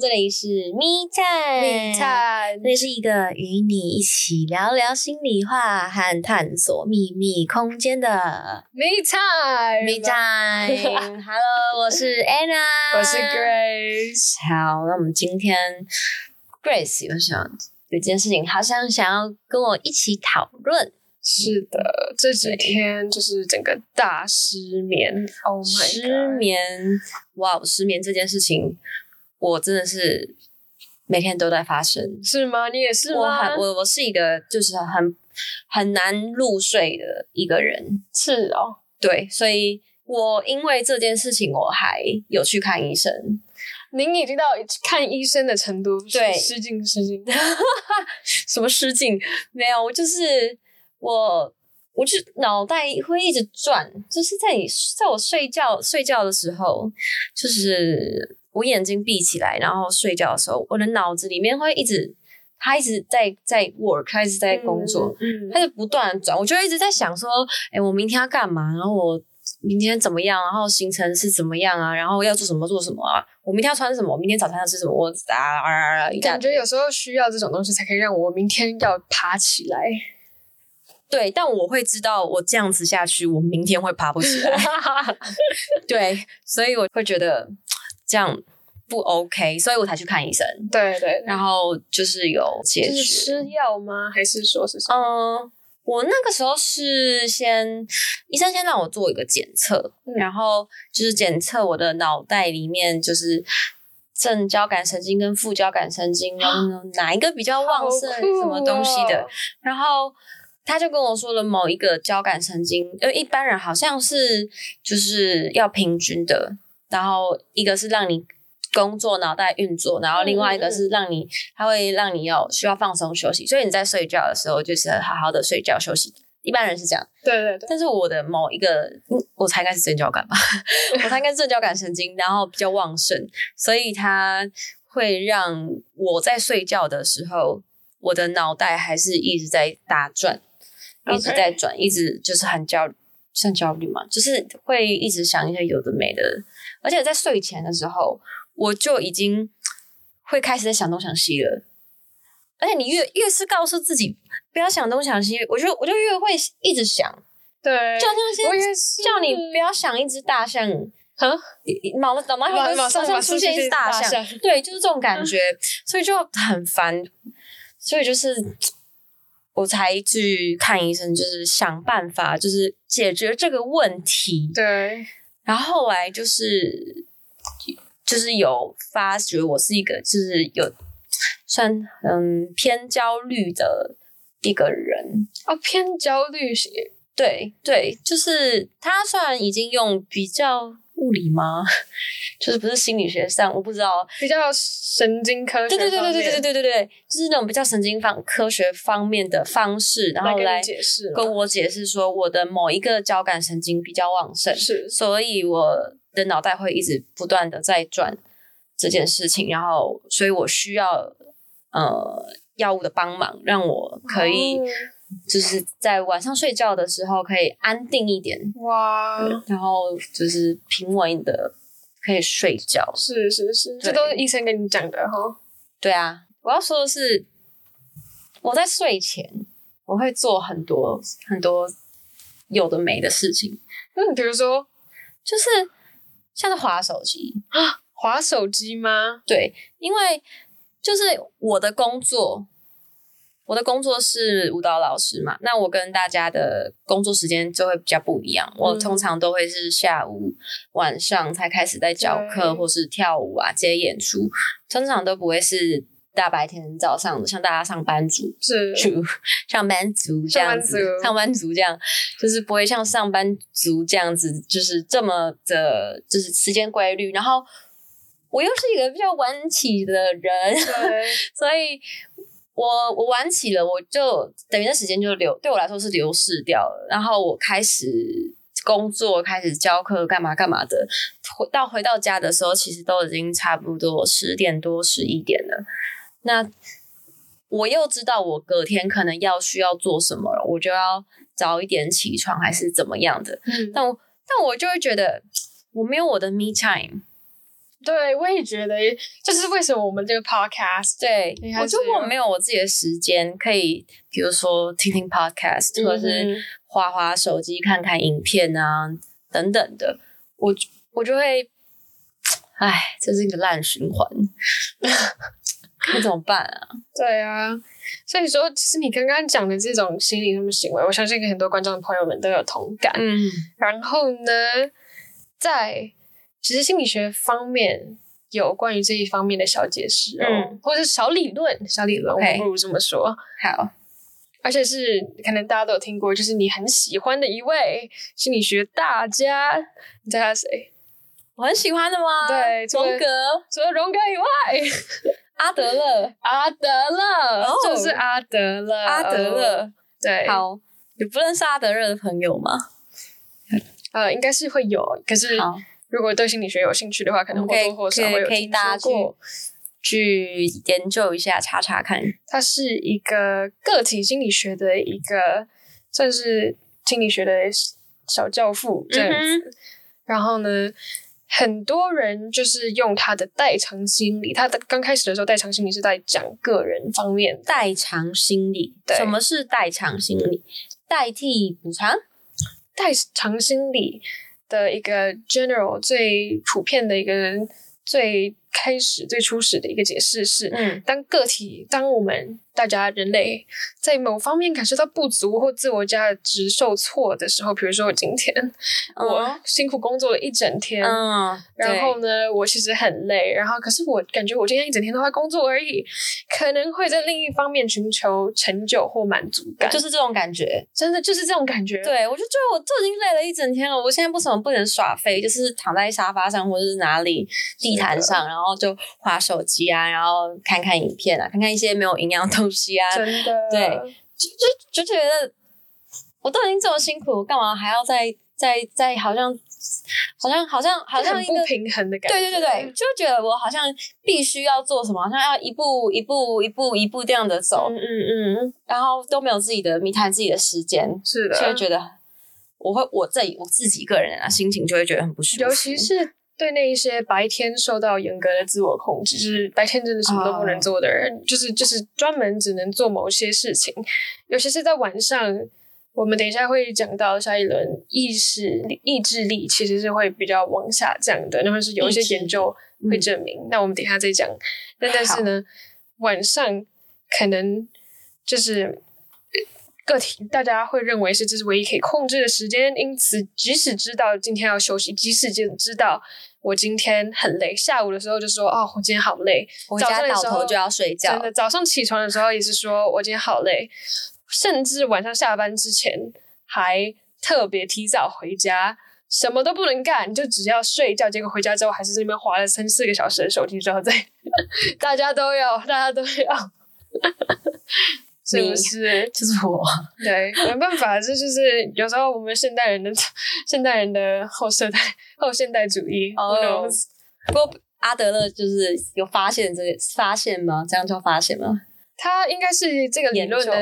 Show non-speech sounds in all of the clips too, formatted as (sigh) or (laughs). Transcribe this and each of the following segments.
这里是 Me Time，Me Time 这里是一个与你一起聊聊心里话和探索秘密空间的 Me time Me Time。(laughs) Hello，我是 Anna，我是 Grace。好，那我们今天 Grace 有想有件事情，好像想要跟我一起讨论。是的，这几天就是整个大失眠。Oh my god！失眠，哇，失眠这件事情，我真的是每天都在发生。是吗？你也是我吗？很我我是一个就是很很难入睡的一个人，是哦。对，所以我因为这件事情，我还有去看医生。您已经到看医生的程度，对失敬失敬。(laughs) 什么失敬？没有，我就是我，我就脑袋会一直转，就是在你在我睡觉睡觉的时候，就是我眼睛闭起来，然后睡觉的时候，我的脑子里面会一直，它一直在在 work，它一直在工作，嗯，它就不断的转，我就一直在想说，哎、我明天要干嘛？然后我明天怎么样？然后行程是怎么样啊？然后要做什么做什么啊？我明天要穿什么？我明天早餐要吃什么？我啊啊啊啊！感觉有时候需要这种东西，才可以让我明天要爬起来。对，但我会知道，我这样子下去，我明天会爬不起来。(laughs) 对，所以我会觉得这样不 OK，所以我才去看医生。对对，然后就是有解就是决。吃药吗？还是说是什么？嗯，我那个时候是先医生先让我做一个检测，嗯然后就是检测我的脑袋里面就是正交感神经跟副交感神经，然后哪一个比较旺盛，什么东西的哦。然后他就跟我说了某一个交感神经，因为，一般人好像是就是要平均的，然后一个是让你工作脑袋运作，然后另外一个是让你，它会让你要需要放松休息，所以你在睡觉的时候就是好好的睡觉休息。一般人是这样，对对对，但是我的某一个，嗯我猜应该是正交感吧，(laughs) 我猜应该是正交感神经，然后比较旺盛，所以它会让我在睡觉的时候，我的脑袋还是一直在打转，一直在转，一直就是很焦，算焦虑嘛，就是会一直想一些有的没的，而且在睡前的时候，我就已经会开始在想东想西了。而且你越越是告诉自己不要想东想西，我就我就越会一直想，对，就像是。叫你不要想一只大象，啊，脑脑袋会马马上上出现一只大马上出现一只大象，对，就是这种感觉，所以就很烦，所以就是我才去看医生，就是想办法，就是解决这个问题。对，然后后来就是就是有发觉我是一个就是有算嗯偏焦虑的一个人，哦，偏焦虑型，对对，就是他虽然已经用比较物理吗？(laughs) 就是不是心理学上，我不知道。比较神经科学对对对对对对对对对就是那种比较神经方科学方面的方式，然后来解释跟我解释说我的某一个交感神经比较旺盛，是所以我的脑袋会一直不断的在转这件事情，然后所以我需要呃药物的帮忙，让我可以哦就是在晚上睡觉的时候可以安定一点，哇，然后就是平稳的可以睡觉。是是是，这都是医生跟你讲的哈。对啊，我要说的是，我在睡前我会做很多很多有的没的事情，嗯，比如说就是像是滑手机，(gasps) 滑手机吗？对，因为就是我的工作，我的工作是舞蹈老师嘛，那我跟大家的工作时间就会比较不一样。我嗯通常都会是下午、晚上才开始在教课，或是跳舞啊、接演出，通常都不会是大白天早上的，像大家上班族。(laughs) 是族上班族这样子，上班族上班族这样，就是不会像上班族这样子，就是这么的，就是时间规律。然后我又是一个比较晚起的人，对，(laughs) 所以我我晚起了，我就等于那时间就流对我来说是流逝掉了。然后我开始工作，开始教课，干嘛干嘛的。回到回到家的时候，其实都已经差不多十点多、十一点了。那我又知道我隔天可能要需要做什么了，我就要早一点起床，还是怎么样的。嗯，但我但我就会觉得我没有我的 me time，对，我也觉得，就是为什么我们这个 podcast 对我就是我没有我自己的时间可以，比如说听听 podcast，、或者嗯是滑滑手机、看看影片啊等等的，我我就会，哎，这是一个烂循环，(laughs) (laughs) 那怎么办啊？对啊，所以说，其实你刚刚讲的这种心理上的行为，我相信很多观众朋友们都有同感。嗯然后呢，在其实心理学方面有关于这一方面的小解释哦，嗯或者是小理论，小理论，我不如这么说。好，而且是可能大家都有听过，就是你很喜欢的一位心理学大家，你猜他谁？我很喜欢的吗？对荣格、除了荣格以外，阿德勒、阿德勒，哦就是阿德勒，阿德勒。对，好，有不认识阿德勒的朋友吗？呃，应该是会有，可是，如果对心理学有兴趣的话，可能或多或少会有听可以大家说过。去研究一下，查查看。它是一个个体心理学的一个，算是心理学的小教父这样嗯子。然后呢，很多人就是用他的代偿心理，他的刚开始的时候，代偿心理是在讲个人方面，代偿心理，对什么是代偿心理？代替补偿？代偿心理的一个 general 最普遍的一个最开始最初始的一个解释是，嗯当个体，当我们大家人类在某方面感受到不足或自我价值受挫的时候，比如说我今天、我辛苦工作了一整天，嗯，然后呢，我其实很累，然后可是我感觉我今天一整天都在工作而已，可能会在另一方面寻求成就或满足感，就是这种感觉。真的就是这种感觉。对，我就觉得我都已经累了一整天了，我现在不怎么不能耍飞？就是躺在沙发上或者是哪里地毯上，然后就划手机啊，然后看看影片啊，看看一些没有营养的东西啊，真的，对就就就觉得我都已经这么辛苦，干嘛还要再再再好像好像好像好像一个很不平衡的感觉。对对对对，就觉得我好像必须要做什么，好像要一步一步一步一步这样的走，嗯嗯嗯，然后都没有自己的密探自己的时间，是的，就会觉得我会我自己我自己个人啊心情就会觉得很不舒服，尤其是对那一些白天受到严格的自我控制，就是白天真的什么都不能做的人，就是就是专门只能做某些事情，尤其是在晚上。我们等一下会讲到下一轮意识力、意志力其实是会比较往下降的，那么是有一些研究会证明。那我们等一下再讲。那但是呢，晚上可能就是呃个体，大家会认为是这是唯一可以控制的时间，因此即使知道今天要休息，即使就知道我今天很累，下午的时候就说哦，我今天好累，回家倒头就要睡觉真，的，早上起床的时候也是说我今天好累，甚至晚上下班之前还特别提早回家，什么都不能干，就只要睡觉。结果回家之后还是在那边划了三四个小时的手机，之后再 (laughs) 大家都有，大家都要，是不是？(laughs) 就是我，(laughs) 对，没办法，这就是有时候我们现代人的现代人的后现代后现代主义。哦？不过阿德勒就是有发现这个发现吗？这样叫发现吗？他应该是这个理论的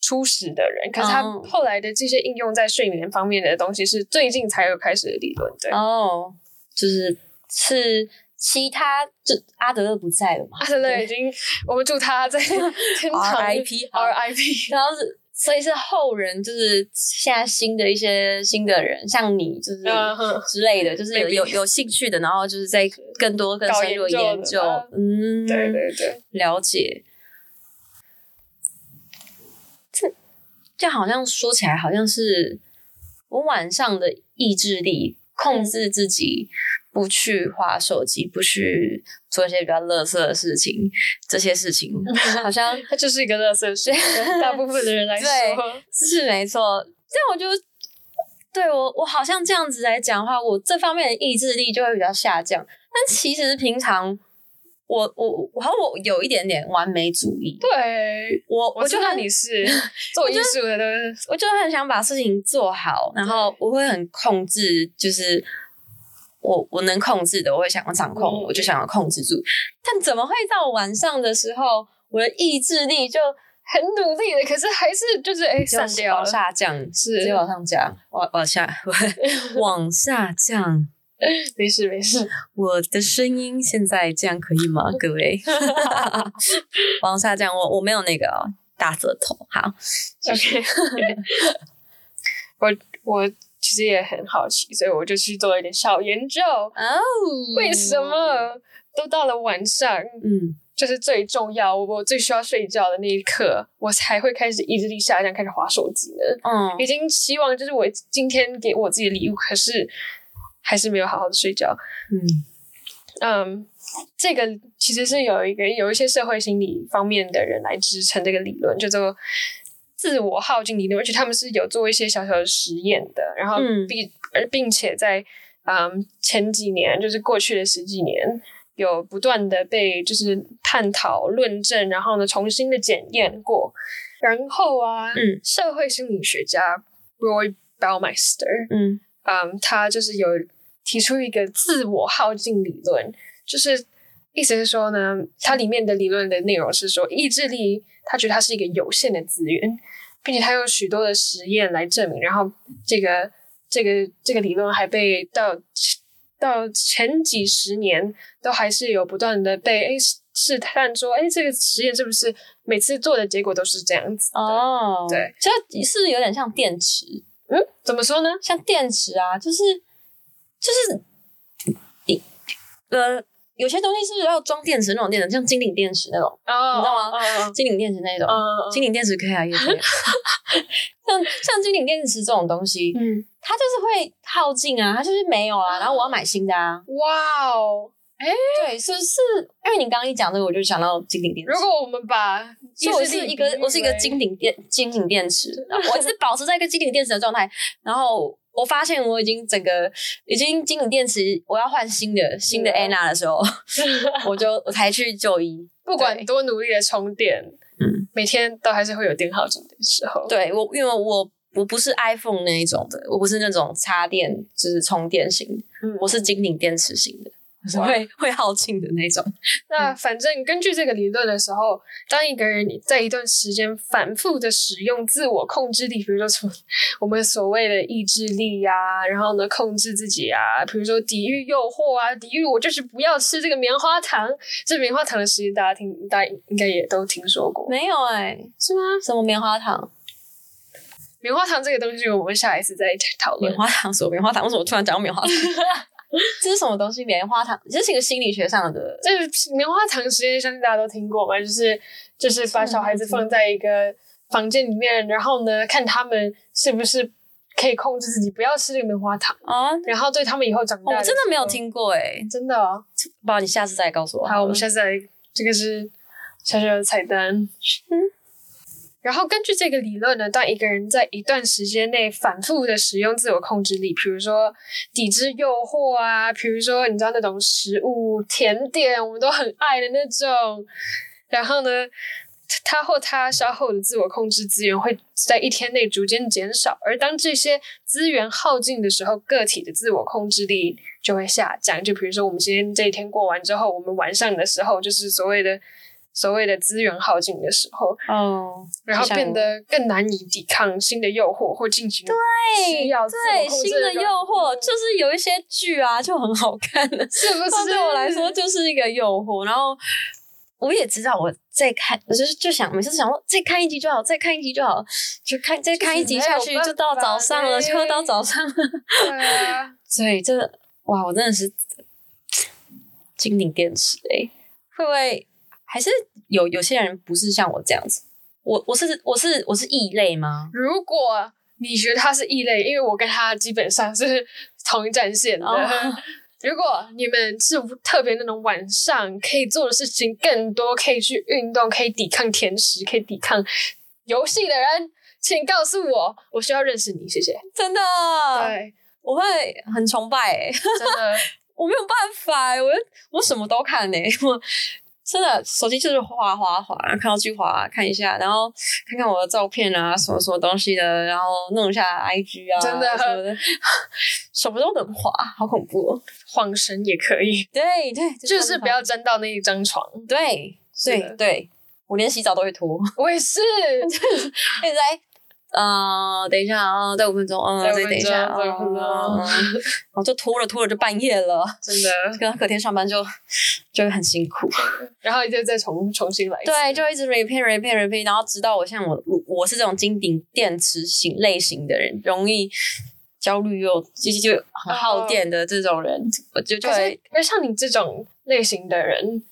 初始的人，可是他哦后来的这些应用在睡眠方面的东西是最近才有开始的理论。对，哦，就是是其他就阿德勒不在了嘛？阿德勒已经，我们祝他在天堂 RIP RIP。然后是，所以是后人，就是现在新的一些新的人，像你，就是之类的，就是有有有兴趣的，然后就是在更多更深入的研究嗯，对对对，了解。这这好像说起来，好像是我晚上的意志力控制自己，不去划手机，不去做一些比较垃圾的事情，这些事情 (laughs) 好像它就是一个垃圾事，大部分的人来说，是没错。这样我就对我我好像这样子来讲的话，我这方面的意志力就会比较下降。但其实平常我我我好像我有一点点完美主义，对，我我就很你是 (laughs) 做艺术的，我就很想把事情做好，然后我会很控制，就是我我能控制的，我会想要掌控，嗯我就想要控制住。但怎么会到晚上的时候，我的意志力就很努力的，可是还是就是哎散掉了。下降，是直接往上降，往往下 (laughs) 往下降。没事没事。我的声音现在这样可以吗？各位，(laughs) 往下降，我我没有那个哦大舌头。好，OK，(laughs) 我我其实也很好奇，所以我就去做了一点小研究。哦，为什？么都到了晚上，嗯，就是最重要，我最需要睡觉的那一刻，我才会开始意志力下降，开始划手机呢？嗯已经希望就是我今天给我自己的礼物，可是还是没有好好的睡觉。嗯嗯，这个其实是有一个有一些社会心理方面的人来支撑这个理论，叫做自我耗尽理论，而且他们是有做一些小小的实验的，然后嗯并而并且在嗯前几年，就是过去的十几年。有不断的被就是探讨、论证，然后呢重新的检验过，然后啊，嗯社会心理学家 Roy Baumeister，嗯嗯，他就是有提出一个自我耗尽理论，就是意思是说呢，它里面的理论的内容是说，意志力，他觉得它是一个有限的资源，并且他有许多的实验来证明，然后这个这个这个理论还被到到前几十年都还是有不断的被诶试试探说，哎这个实验是不是每次做的结果都是这样子？哦，对，就是有点像电池，嗯，怎么说呢？像电池啊，就是就是你呃，有些东西是要装电池那种电池，像金顶电池那种，哦你知道吗吗？金顶电池那种，嗯金顶电池可以啊，也可以。(laughs) 像像金顶电池这种东西，嗯，它就是会耗尽啊，它就是没有啊，然后我要买新的啊。哇哦！对，是是，因为你刚刚一讲这个，我就想到金顶电池。如果我们把所以我是一个我是一个为金顶电金顶电池，我一直保持在一个金顶电池的状态，然后我发现我已经整个已经金顶电池，我要换新的新的嗯 Anna 的时候，(laughs) 我就我才去就医。不管对多努力的充电，嗯，每天都还是会有电耗尽的时候。对我，因为我我不是 iPhone 那一种的，我不是那种插电就是充电型，嗯，我是金顶电池型的，是会会耗尽的那种。(laughs) 那反正根据这个理论的时候，当一个人在一段时间反复的使用自我控制力，比如说从我们所谓的意志力呀、然后呢控制自己啊，比如说抵御诱惑啊，抵御我就是不要吃这个棉花糖。这棉花糖的实验大家听，大家应该也都听说过，没有哎、是吗？什么棉花糖？棉花糖这个东西，我们下一次再讨论棉。花糖，什么棉花糖？为什么突然讲到棉花糖？(laughs) (laughs) 这是什么东西？棉花糖，这是一个心理学上的。这是棉花糖实验，相信大家都听过吧？就是就是把小孩子放在一个房间里面，然后呢，看他们是不是可以控制自己不要吃这个棉花糖，啊，然后对他们以后长大、我真的没有，听过哎，真的、哦。不然你下次再告诉我。好，我们下次来，这个是小小的彩蛋。嗯。然后根据这个理论呢，当一个人在一段时间内反复的使用自我控制力，比如说抵制诱惑啊，比如说你知道那种食物甜点，我们都很爱的那种，然后呢，他或他消耗的自我控制资源会在一天内逐渐减少，而当这些资源耗尽的时候，个体的自我控制力就会下降。就比如说，我们今天这一天过完之后，我们晚上的时候就是所谓的所谓的资源耗尽的时候，哦，然后变得更难以抵抗新的诱惑或进行需对要对新的诱惑，就是有一些剧啊就很好看的，是不是？对我来说就是一个诱惑。然后我也知道我再看，我就是就想每次想说再看一集就好，再看一集就好，就看再看一集下去就到早上了，就到早上了。(laughs) (laughs) 对啊，所以这个哇，我真的是金顶电池哎、会不会还是有有些人不是像我这样子？我我是我是我是异类吗？如果你觉得他是异类，因为我跟他基本上是同一战线的。哦如果你们是特别那种晚上可以做的事情更多，可以去运动，可以抵抗甜食，可以抵抗游戏的人，请告诉我，我需要认识你，谢谢。真的，对，我会很崇拜哎、真的，(laughs) 我没有办法哎、我我什么都看哎、我真的手机就是滑滑滑，然后看到去滑看一下，然后看看我的照片啊，什么什么东西的，然后弄一下 IG 啊，(laughs) 真的。什么的，什么都能滑，好恐怖哦。晃神也可以，对对，就是不要沾到那一张床。对是对对，我连洗澡都会脱，我也是，(laughs) 一直在呃，等一下啊，再五分钟，嗯，再等一下，钟再五分钟嗯嗯然后就拖着拖着就半夜了，(laughs) 真的，隔隔天上班就就会很辛苦。(laughs) 然后就再重重新来。对，就一直 repeat repeat repeat，然后直到我像我我我是这种金顶电池型类型的人，容易焦虑又就就就很耗电的这种人，我就就是会，可是像你这种类型的人，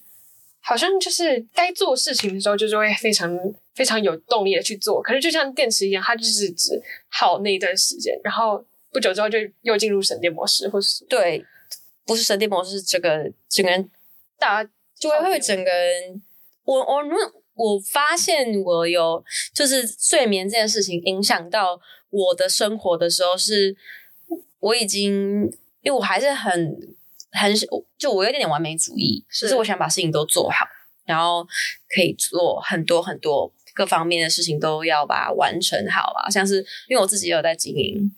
好像就是该做事情的时候，就是会非常非常有动力的去做。可是就像电池一样，它就是只耗那一段时间，然后不久之后就又进入省电模式，或是对，不是省电模式，这个整个人大就会会整个人，我我如果我发现我有就是睡眠这件事情影响到我的生活的时候，是我已经因为我还是很很就我有点点完美主义，是。就是我想把事情都做好，然后可以做很多很多各方面的事情都要把它完成好啊，像是因为我自己有在经营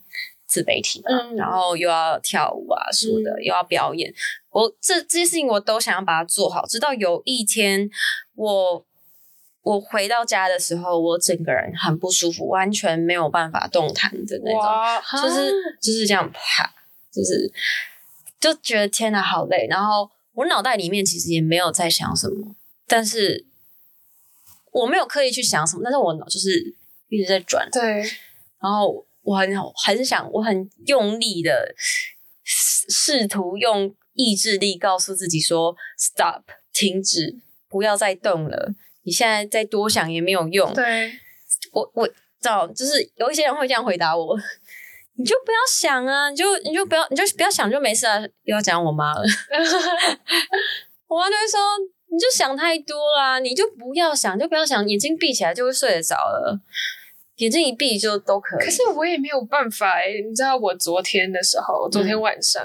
自媒体嘛，嗯。然后又要跳舞啊什么的，嗯。又要表演，我这这些事情我都想要把它做好，直到有一天我我回到家的时候，我整个人很不舒服，完全没有办法动弹的那种，就是就是这样啪，就是就觉得天哪，好累。然后我脑袋里面其实也没有在想什么，但是我没有刻意去想什么，但是我脑就是一直在转，对，然后我很很想，我很用力的试试图用意志力告诉自己说 “stop”，停止，不要再动了。你现在再多想也没有用。对，我我知道，就是有一些人会这样回答我，你就不要想啊，你就你就不要你就不要想就没事啊。又要讲我妈了，(laughs) 我妈就会说，你就想太多啦，你就不要想，就不要想，眼睛闭起来就会睡得着了，眼睛一闭就都可以。可是我也没有办法诶，你知道我昨天的时候，昨天晚上、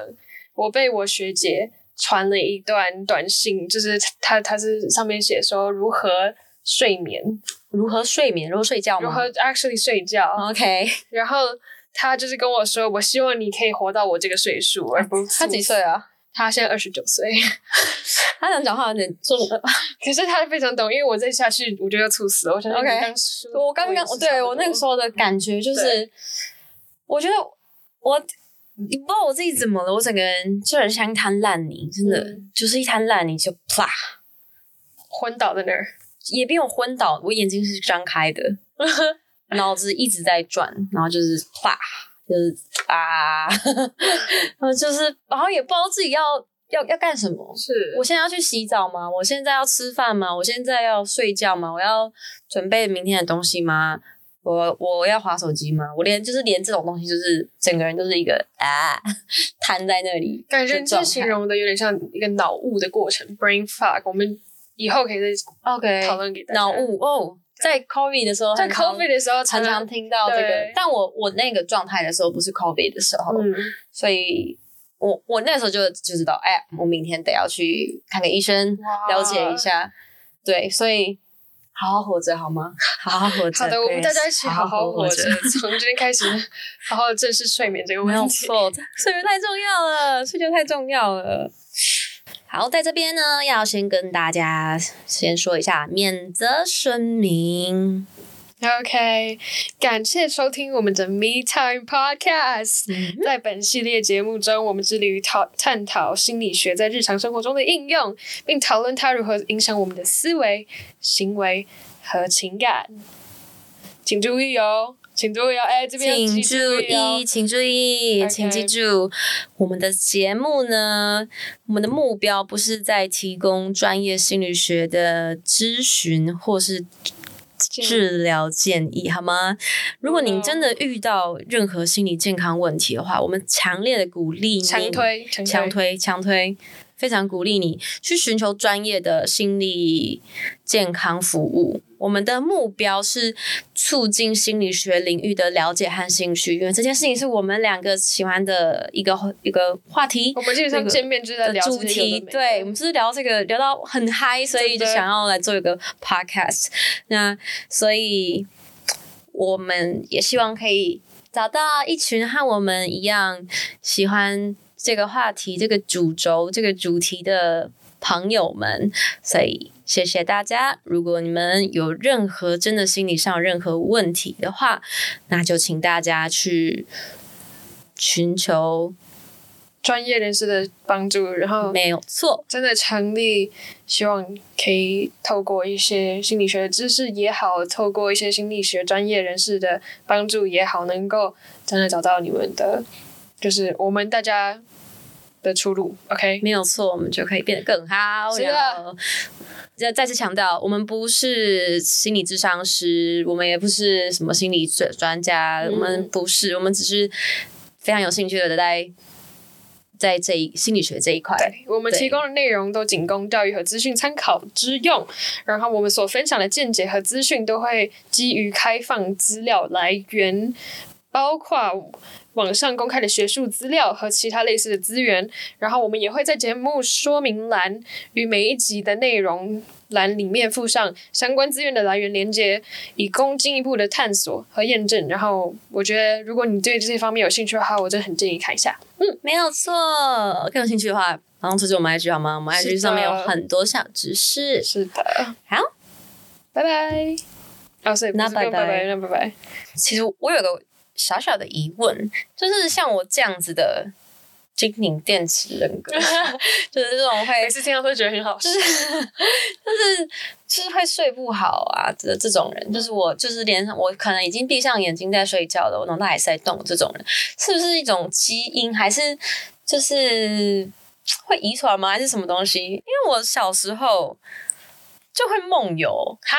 我被我学姐传了一段短信，就是她她是上面写说如何睡眠，如何睡眠，如何睡觉吗？如何 actually 睡觉，OK，然后她就是跟我说，我希望你可以活到我这个岁数，而不他几岁？啊？他现在二十九岁，(laughs) 他想讲话有点重。(laughs) 可是他非常懂，因为我再下去我就要猝死了。我相信 OK 我刚刚对我那个时候的感觉就是，我觉得我你不知道我自己怎么了，我整个人就很像一滩烂泥，真的、嗯就是一滩烂泥，就啪，昏倒在那儿，也没有昏倒，我眼睛是张开的，(laughs) 脑子一直在转，然后就是啪，就是啊，(laughs) 然后就是然后也不知道自己要要要干什么。是我现在要去洗澡吗？我现在要吃饭吗？我现在要睡觉吗？我要准备明天的东西吗？我我要划手机吗？我连就是连这种东西，就是整个人都是一个啊瘫在那里。感觉这形容的有点像一个脑雾的过程，brain fog。我们以后可以再 OK 讨论给大家。脑雾哦，在 COVID 的时候在 COVID 的时候常常常听到这个，但我我那个状态的时候不是 COVID 的时候，嗯，所以我我那时候就就知道，哎，我明天得要去看个医生，哇了解一下。对，所以好好活着好吗？好好活着。好的，我们大家一起好好活着。从今天开始 (laughs) 好好正视睡眠这个没有问题。错，睡眠太重要了，睡觉太重要了。好，在这边呢，要先跟大家先说一下免责声明。OK，感谢收听我们的 Me Time Podcast。在本系列节目中，我们致力于讨探讨心理学在日常生活中的应用，并讨论它如何影响我们的思维、行为和情感。请注意哦，请注意哦，哎，这边请注意。请注意请记住，我们的节目呢，我们的目标不是在提供专业心理学的咨询或是治疗建议，好吗？如果您真的遇到任何心理健康问题的话，我们强烈的鼓励你强推，强强推强推，非常鼓励你去寻求专业的心理健康服务。我们的目标是促进心理学领域的了解和兴趣，因为这件事情是我们两个喜欢的一个一个话题。我们基本上见面就是在聊主题，对我们就是聊这个聊到很嗨，所以就想要来做一个 podcast。那所以我们也希望可以找到一群和我们一样喜欢这个话题、这个主轴、这个主题的朋友们。所以谢谢大家。如果你们有任何真的心理上有任何问题的话，那就请大家去寻求，专业人士的帮助，然后没有错。真的成立，希望可以透过一些心理学的知识也好，透过一些心理学专业人士的帮助也好，能够真的找到你们的，就是我们大家的出路。OK，没有错，我们就可以变得更好。是的然后再再次强调，我们不是心理智商师，我们也不是什么心理专专家，嗯我们不是，我们只是非常有兴趣的在在这一心理学这一块。我们提供的内容都仅供教育和资讯参考之用，然后我们所分享的见解和资讯都会基于开放资料来源，包括网上公开的学术资料和其他类似的资源。然后我们也会在节目说明栏与每一集的内容栏里面附上相关资源的来源连接，以供进一步的探索和验证。然后我觉得，如果你对这些方面有兴趣的话，我真的很建议看一下。嗯没有错。更有兴趣的话，马上推荐我们 IG 好吗？我们是 IG 上面有很多小知识。是的，好，拜拜。哦，所以不那拜拜，那拜拜。其实我有个小小的疑问，就是像我这样子的精灵电池人格，(laughs) 就是这种会每次听到都觉得很好笑。就是就是会睡不好啊这这种人，就是我就是连我可能已经闭上眼睛在睡觉了，我脑袋还是在动这种人，是不是一种基因，还是就是会遗传吗？还是什么东西？因为我小时候就会梦游，哈，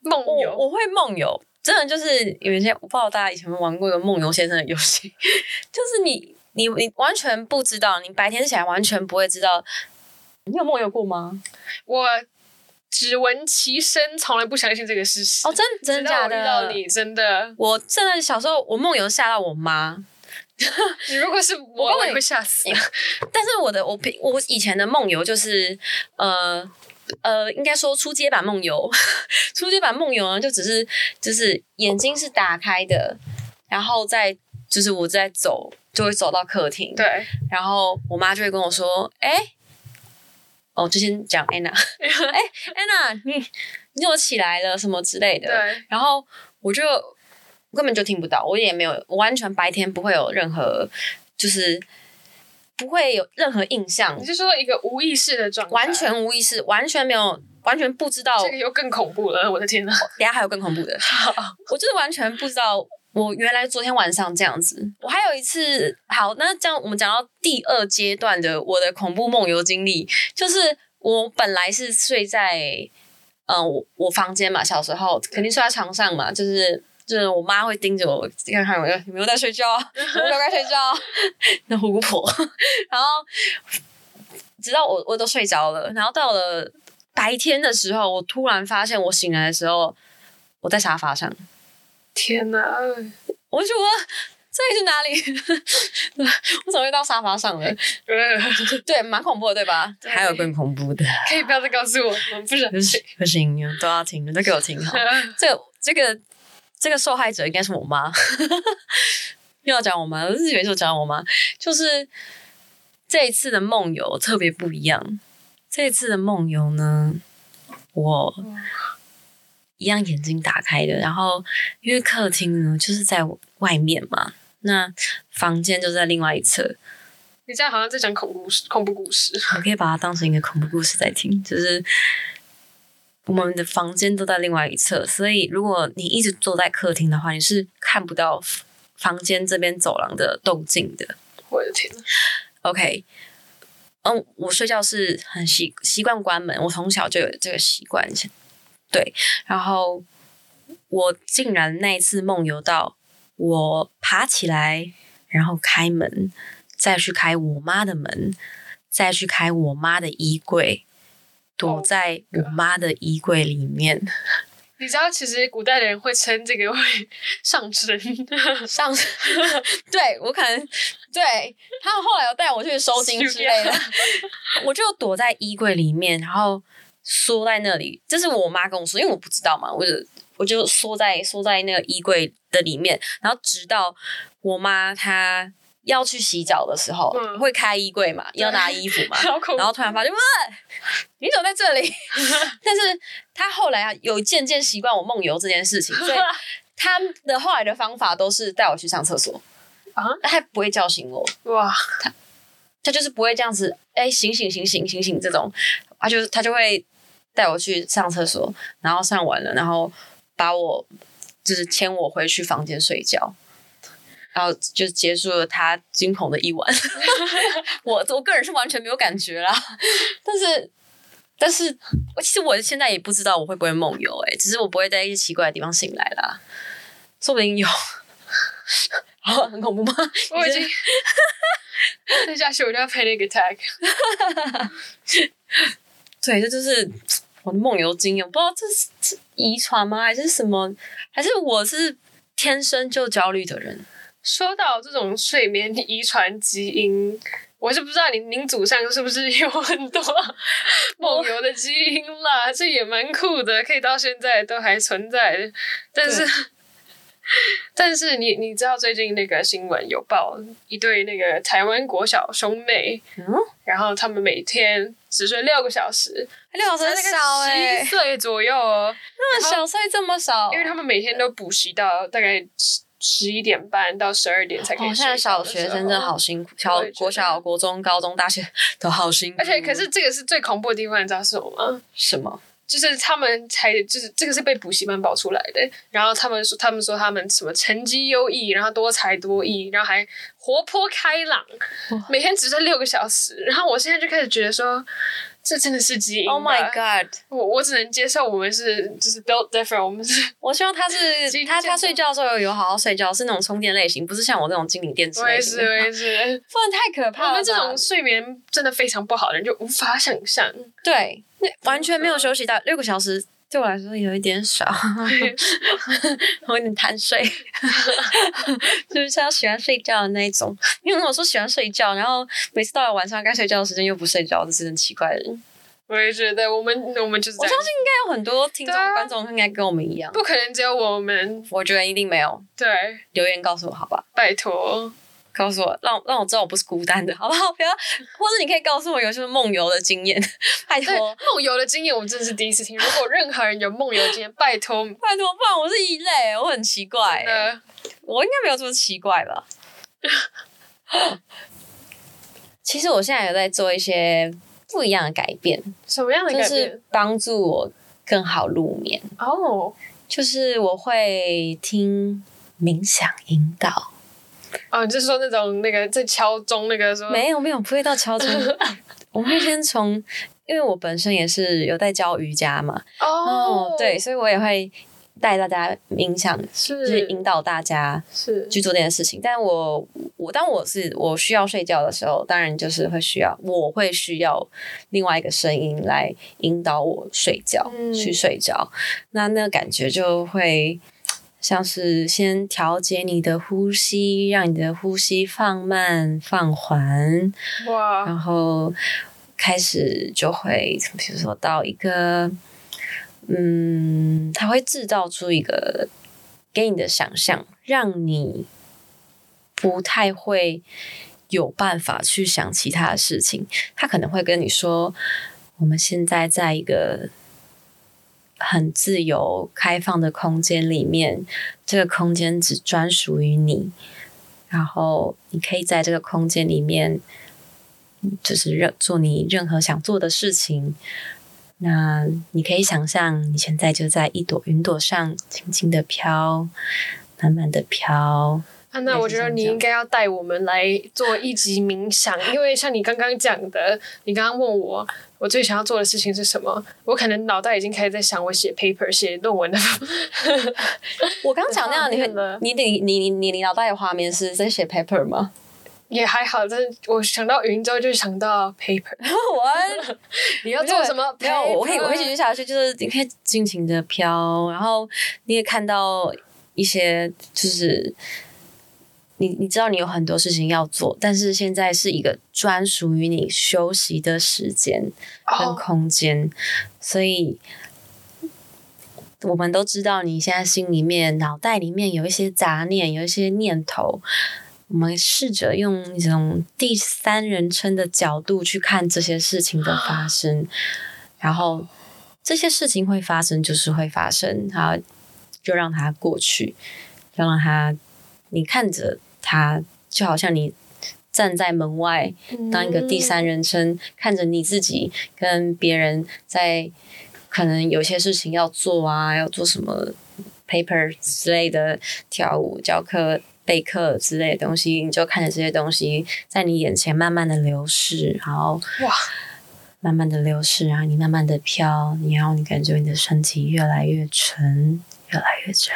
梦游，我会梦游，真的就是有一些我不知道大家以前有没有玩过一个梦游先生的游戏，(laughs) 就是你你你完全不知道，你白天起来完全不会知道。你有梦游过吗？我只闻其声，从来不相信这个事实。哦，真真的假的遇到的？你，真的，我真的小时候我梦游吓到我妈，你如果是我，我也会吓死。(laughs) 但是我的我平我以前的梦游就是呃呃，应该说初阶版梦游，(laughs) 初阶版梦游呢就只是就是眼睛是打开的，然后再就是我在走就会走到客厅，对，然后我妈就会跟我说，哎、哦，就先讲 Anna，哎、(laughs) Anna，你你怎么起来了？什么之类的，对，然后我就根本就听不到，我也没有，我完全白天不会有任何，就是不会有任何印象你，是说一个无意识的状态，完全无意识，完全没有，完全不知道。这个又更恐怖了，我的天哪！等下还有更恐怖的，(laughs) 我就是完全不知道。我原来昨天晚上这样子，我还有一次，好，那这样我们讲到第二阶段的我的恐怖梦游经历，就是我本来是睡在，嗯、我我房间嘛，小时候肯定睡在床上嘛，就是就是我妈会盯着我看看我有没有在睡觉，有没有在睡觉，(laughs) 那虎婆，(laughs) 然后直到我我都睡着了，然后到了白天的时候，我突然发现我醒来的时候，我在沙发上，天哪！我就说这里是哪里？(laughs) 我怎么会到沙发上了？呃对，蛮恐怖的，对吧？对还有更恐怖的，可以不要再告诉我，我们不忍不行不行，你们都要听，都给我听好。这个这个这个受害者应该是我妈，又要讲我妈，我自以为是讲我妈，就是这一次的梦游特别不一样。这一次的梦游呢，我一样眼睛打开的，然后因为客厅呢就是在外面嘛，那房间就在另外一侧，你这样好像在讲恐怖故事恐怖故事。我可以把它当成一个恐怖故事在听，就是我们的房间都在另外一侧，所以如果你一直坐在客厅的话，你是看不到房间这边走廊的动静的。我的天！OK，嗯，我睡觉是很习习惯关门，我从小就有这个习惯。对，然后我竟然那一次梦游到我爬起来，然后开门，再去开我妈的门，再去开我妈的衣柜，躲哦在我妈的衣柜里面。(laughs) 你知道，其实古代的人会称这个为上身。(laughs) 上身，对我可能对他们后来有带我去收金之类的，(laughs) 我就躲在衣柜里面，然后缩在那里。这是我妈跟我说，因为我不知道嘛，我就我就缩在缩在那个衣柜的里面，然后直到我妈她要去洗澡的时候，嗯。会开衣柜嘛，要拿衣服嘛，(laughs) 然后突然发现，喂，你怎么在这里？(laughs) 但是他后来啊，有渐渐习惯我梦游这件事情，(laughs) 所以他的后来的方法都是带我去上厕所。啊，他不会叫醒我，哇，他就是不会这样子，哎、醒醒醒醒醒醒这种，他就他就会带我去上厕所，然后上完了，然后把我就是牵我回去房间睡觉。然后就结束了他惊恐的一晚，(laughs) 我我个人是完全没有感觉啦，但是但是其实我现在也不知道我会不会梦游、欸，只是我不会在一些奇怪的地方醒来啦，说不定有，(laughs) 好很恐怖吗？我已经 (laughs) 再下去我就要 panic attack。对，这就是我的梦游经验，我不知道这是是遗传吗，还是什么，还是我是天生就焦虑的人？说到这种睡眠遗传基因，我是不知道您您祖上是不是有很多梦游的基因啦，这也蛮酷的，可以到现在都还存在。但是，但是你你知道最近那个新闻有报一对那个台湾国小兄妹，嗯，然后他们每天只睡六个小时，六小时很少哎、十一岁左右哦，那小睡这么少，因为他们每天都补习到大概十十一点半到十二点才可以哦，现在小学生真的好辛苦，小国小、国中、高中、大学 (laughs) 都好辛苦。而且，可是这个是最恐怖的地方，你知道是什么吗？什么？就是他们才就是这个是被补习班保出来的，然后他们说他们说他们什么成绩优异，然后多才多艺，然后还活泼开朗，每天只睡六个小时。然后我现在就开始觉得说，这真的是基因 Oh my god！我我只能接受我们是就是 built different，我们是 (laughs) 我希望他是 (laughs) 他他睡觉的时候有有好好睡觉，是那种充电类型，不是像我这种精灵电池我也是。我也 (laughs) 是，不然太可怕了吧。我们这种睡眠真的非常不好的人就无法想象。对，那完全没有休息到六个小时，对我来说有一点少，(laughs) 我有点贪睡 (laughs) (laughs) 就是像喜欢睡觉的那一种。因为我说喜欢睡觉，然后每次到了晚上该睡觉的时间又不睡觉，这是很奇怪的人。我也觉得我们我们就是我相信应该有很多听众、观众应该跟我们一样，不可能只有我们。我觉得一定没有。对，留言告诉我好吧，拜托。告诉我，让让我知道我不是孤单的，好不好？不要，(laughs) 或者你可以告诉我有什么梦游的经验，(laughs) 拜对托，梦游的经验，我真的是第一次听。如果任何人有梦游经验，拜托，拜托，不然我是一类，我很奇怪、我应该没有这么奇怪吧？(laughs) 其实我现在有在做一些不一样的改变，什么样的就是？帮助我更好入眠。哦就是我会听冥想引导，哦，就是说那种那个在敲钟那个说没有没有，不会到敲钟。(laughs) 我会先从，因为我本身也是有在教瑜伽嘛，哦，对，，所以我也会带大家冥想，就是是引导大家是去做这件事情。但我我当我是我需要睡觉的时候，当然就是会需要，我会需要另外一个声音来引导我睡觉，嗯去睡觉。那那个感觉就会。像是先调节你的呼吸，让你的呼吸放慢、放缓，哇，然后开始就会，比如说到一个，嗯，它会制造出一个给你的想象，让你不太会有办法去想其他的事情。他可能会跟你说，我们现在在一个。很自由、开放的空间里面，这个空间只专属于你，然后你可以在这个空间里面就是任做你任何想做的事情。那你可以想象，你现在就在一朵云朵上，轻轻的飘，慢慢的飘。那我觉得你应该要带我们来做一集冥想，因为像你刚刚讲的，你刚刚问我我最想要做的事情是什么，我可能脑袋已经开始在想我写 paper、写论文的。(laughs) 我刚讲那样，你你你你你你你脑袋的画面是在写 paper 吗？也还好，但是我想到云之后就想到 paper。(laughs) 我你要做什么？没有，我可以我会继续下去，就是你可以尽情的飘，然后你也看到一些就是。你你知道你有很多事情要做，但是现在是一个专属于你休息的时间跟哦空间，所以我们都知道你现在心里面、脑袋里面有一些杂念，有一些念头，我们试着用一种第三人称的角度去看这些事情的发生，然后这些事情会发生，就是会发生，然后就让它过去，就让它，你看着它，就好像你站在门外，当一个第三人称，看着你自己跟别人在可能有些事情要做啊，要做什么 paper 之类的跳舞教课。备课之类的东西，你就看着这些东西在你眼前慢慢的流逝，然后哇，慢慢的流逝，然后你慢慢的飘，然后你感觉你的身体越来越沉，越来越沉，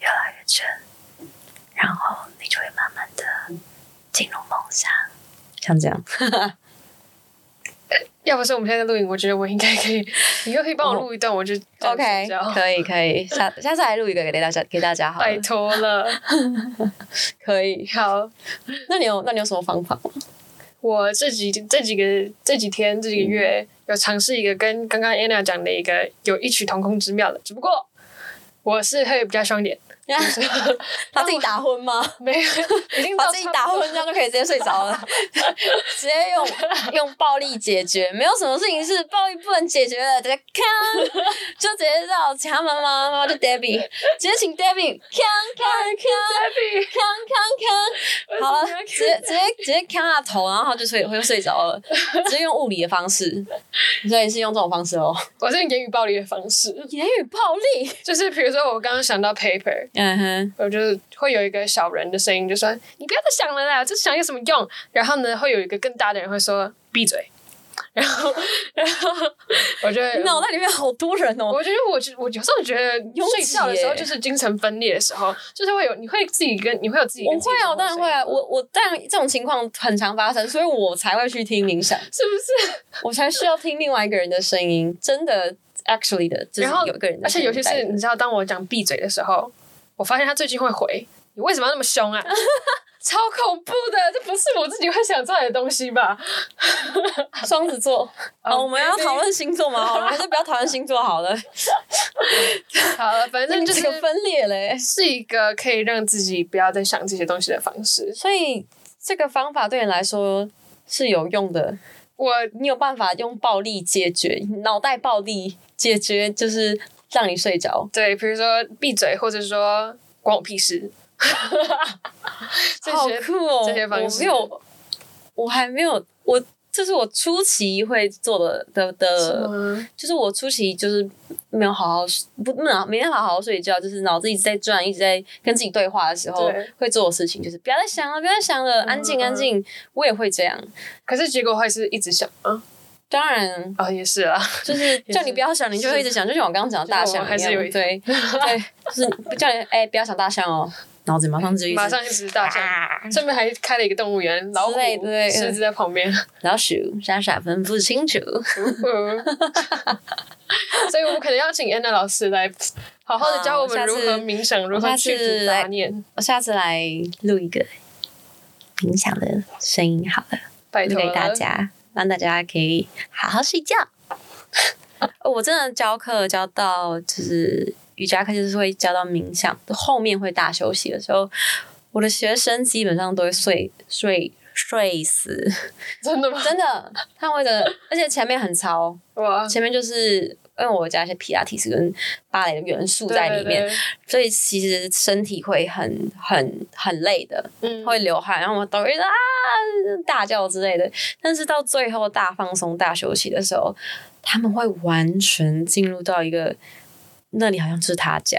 越来越沉，然后你就会慢慢的进入梦乡，像这样。(laughs) 要不是我们现在在录影，我觉得我应该可以。你又可以帮我录一段，我就 OK，可以可以，下下次来录一个给大家给大家好。拜托了，(laughs) 可以好。那你有那你有什么方法吗？我这几这几个这几天这几个月有尝试一个跟刚刚 Anna 讲的一个有异曲同工之妙的，只不过我是会比较凶点。(laughs) (laughs) 他自己打昏吗？(laughs) 没有，已经把自己打昏，这样就可以直接睡着了。直接用用暴力解决，没有什么事情是暴力不能解决的。直接锵，就直接到请他妈妈，妈妈就 Debbie，直接请 Debbie，锵锵锵，Debbie，锵锵锵。好了，直接直接直接锵他头，然后他就睡，会睡着了。直接用物理的方式，所以是用这种方式哦。我是用言语暴力的方式，言语暴力，就是比如说我刚刚想到 paper。嗯哼，我就是会有一个小人的声音，就说你不要再想了啦，这想有什么用？然后呢，会有一个更大的人会说闭嘴。(laughs) 然后，然后我觉得脑袋里面好多人哦。我觉得我我有时候觉得睡觉的时候就是精神分裂的时候，就是会有你会自己跟你会有自己。我会啊，当然会啊。我我当然这种情况很常发生，所以我才会去听冥想，是不是？我才需要听另外一个人的声音，真的，actually 的，然后有一个人，而且尤其是你知道，当我讲闭嘴的时候。我发现他最近会回你，为什么要那么凶啊？(laughs) 超恐怖的，这不是我自己会想出来的东西吧？(laughs) 双子座，好，我们要讨论星座吗？好了，还是不要讨论星座好了。(laughs) 好了，反正就是分裂嘞，是一个可以让自己不要再想这些东西的方式。所以这个方法对你来说是有用的。我，你有办法用暴力解决脑袋暴力解决，就是。让你睡着，对，比如说闭嘴，或者说关我屁事，(laughs) 好酷哦！这些方式，我没有，我还没有，我这是我初期会做的的的，就是我初期就是没有好好不不能没办法好好睡觉，就是脑子一直在转，一直在跟自己对话的时候会做的事情，就是不要再想了，不要再想了，安静安静。我也会这样，可是结果还是一直想啊。当然啊，也是啊，就是 (laughs) 叫你不要想，你就会一直想，就像我刚刚讲的大象一样，对。对，就是不叫你哎不要想大象哦，(laughs) 脑子马上就马上就只是大象，顺便还开了一个动物园，老虎、狮子在旁边，老鼠傻傻分不清楚，所以我们可能要请安娜老师来好好的教我们如何冥想，如何去除杂念。我下次来录一个冥想的声音，好了，拜托大家。让大家可以好好睡觉。(laughs) 我真的教课教到，就是瑜伽课就是会教到冥想，后面会大休息的时候，我的学生基本上都会睡睡睡死。真的吗？真的，他会的，而且前面很吵哇，前面就是。因为我加一些皮拉提斯跟芭蕾的元素在里面，所以其实身体会很很很累的，会流汗，然后我都会啊大叫之类的。但是到最后大放松、大休息的时候，他们会完全进入到一个那里好像是他家，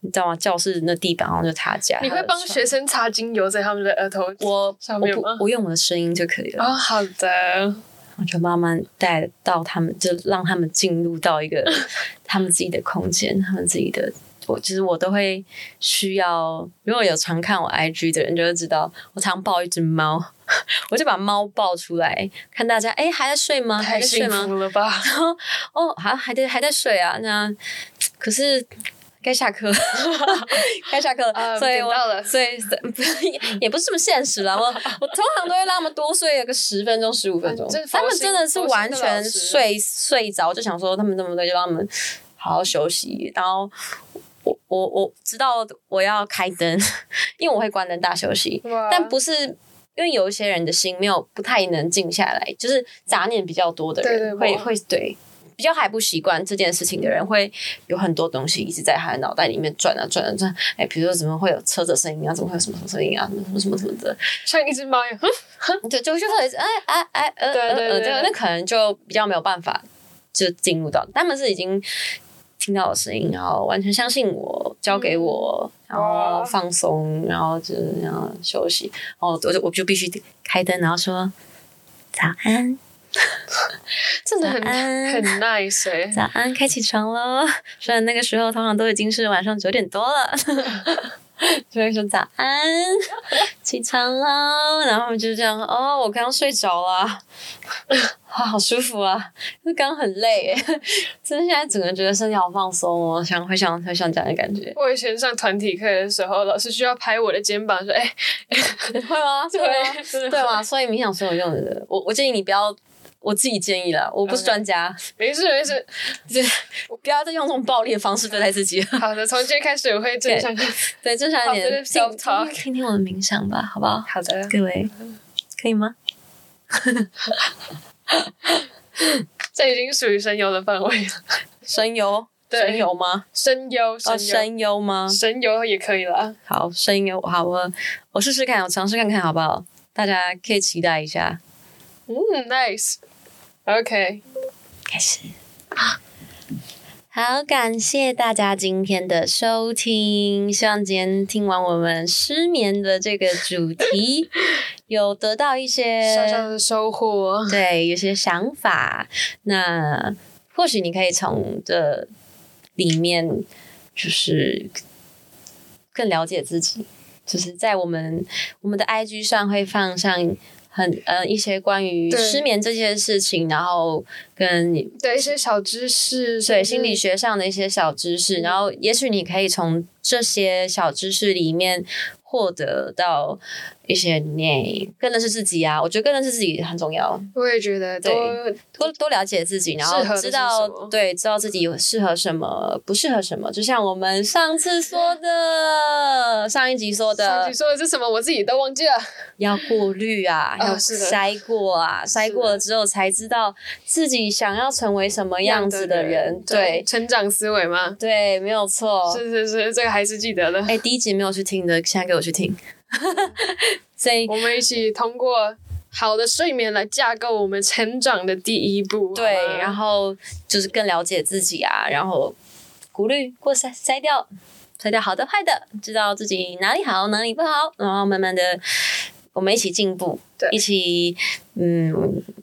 你知道吗？教室那地板好像是他家。你会帮学生擦精油在他们的额头我上面吗？我用我的声音就可以了。哦，好的。我就慢慢带到他们，就让他们进入到一个 (laughs) 他们自己的空间，他们自己的。我其实我都会需要，如果有常看我 IG 的人就会知道，我常抱一只猫，(laughs) 我就把猫抱出来，看大家，哎，还在睡吗？太幸福了吧！然后哦，还还在还在睡啊？那可是。该下课，该下课了，(laughs) 所以我所以也不是这么现实了。我 (laughs) 我通常都会让他们多睡个十分钟、十五分钟。他们真的是完全睡睡着，就想说他们这么累，就让他们好好休息。然后我我我知道我要开灯，因为我会关灯大休息，但不是因为有一些人的心没有不太能静下来，就是杂念比较多的人会会对比较还不习惯这件事情的人，会有很多东西一直在他的脑袋里面转啊转啊转。哎，比如说怎么会有车的声音啊，怎么会有什么什么声音啊，什么什么什么的，像一只猫一样，哼对，就就会哎哎哎呃对呃呃，对对对这个那可能就比较没有办法就进入到，他们是已经听到我声音，然后完全相信我，交给我，然后放松，然后就是这样休息，然后我就我就必须开灯，然后说早安，(laughs) 真的很很 nice 哎、早安，该起床喽。虽然那个时候通常都已经是晚上九点多了。(laughs) 就会说早安，起床喽，然后就这样哦，我刚睡着了，(laughs) 啊，好舒服啊，就刚很累哎，真的现在整个人觉得身体好放松哦，想回想回想这样的感觉，我以前上团体课的时候，老师需要拍我的肩膀说：“哎、会吗？对会吗？对吗？所以冥想是有用的，我我建议你不要。我自己建议了，我不是专家，没事没事，对，不要再用这种暴力的方式对待自己了。好的，从今天开始我会正常。对，正常一点，好这是听听我的冥想吧，好不好？好的，各位，可以吗？(laughs) 这已经属于声优的范围了。声优，对声优吗？声优，哦，声优，声优吗？声优也可以了。好，声优，好，我我试试看，我尝试看看，好不好？大家可以期待一下。嗯，nice。OK，开始。好，感谢大家今天的收听，希望今天听完我们失眠的这个主题，有得到一些小小的收获。对，有些想法。那或许你可以从这里面，就是更了解自己。就是在我们我们的 IG 上会放上很呃一些关于失眠这件事情，然后跟你对一些小知识，对心理学上的一些小知识，然后也许你可以从这些小知识里面获得到一些你更认识自己啊。我觉得更认识自己很重要，我也觉得多多多了解自己，然后知道对知道自己适合什么，不适合什么。就像我们上次说的，上一集说的上一集，说的是什么，我自己都忘记了。要过滤啊，(laughs) 要筛过啊，筛是过了之后才知道自己想要成为什么样子的人。对成长思维吗？对，没有错。是是是，这个还是记得的。哎，第一集没有去听的，现在给我去听。(laughs) 所以我们一起通过好的睡眠来架构我们成长的第一步。对，然后就是更了解自己啊，然后过滤过筛筛掉，筛掉好的坏的，知道自己哪里好哪里不好，然后慢慢的我们一起进步，对一起嗯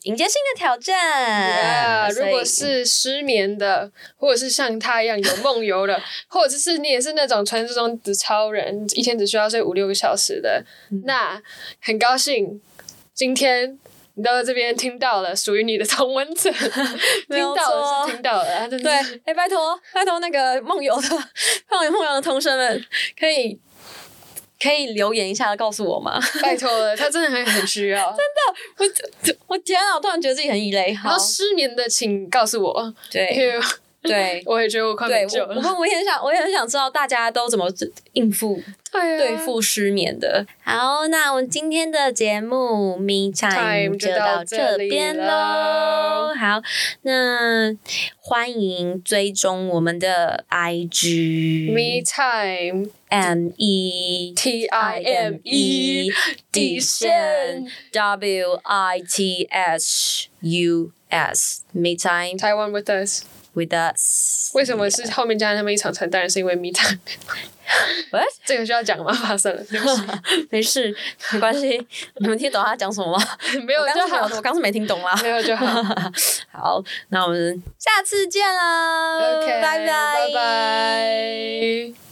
迎接新的挑战。Yeah，如果是失眠的，或者是像他一样有梦游的，或者是你也是那种传说中的超人，一天只需要睡五六个小时的，嗯那很高兴今天。你到这边听到了属于你的同文者，(laughs) 听到了听到了，对是，哎，拜托拜托那个梦游的 (laughs) 梦游梦游的同学们，可以可以留言一下告诉我吗？(laughs) 拜托了，他真的很很需要。(laughs) 真的我我天啊！我突然觉得自己很异类。好然后，失眠的，请告诉我，因对为对。(laughs) 我也觉得我快对，没救了。我我我也很想，我也很想知道大家都怎么应付对啊对付失眠的。好，那我们今天的节目 Me Time 就到到这边喽。好，那欢迎追踪我们的 IG Me time M E T I M E 底线 W I T S U S Me Time Taiwan with us。为什么是后面加那么一场串？当然是因为 meet up。喂，(laughs) 这个需要讲吗？发生了，(laughs) 没事，没关系。(laughs) 你们听懂他讲什么吗？没有就好，我刚是没听懂啦。没有就好。好，那我们下次见啦。OK，拜拜拜拜。Bye bye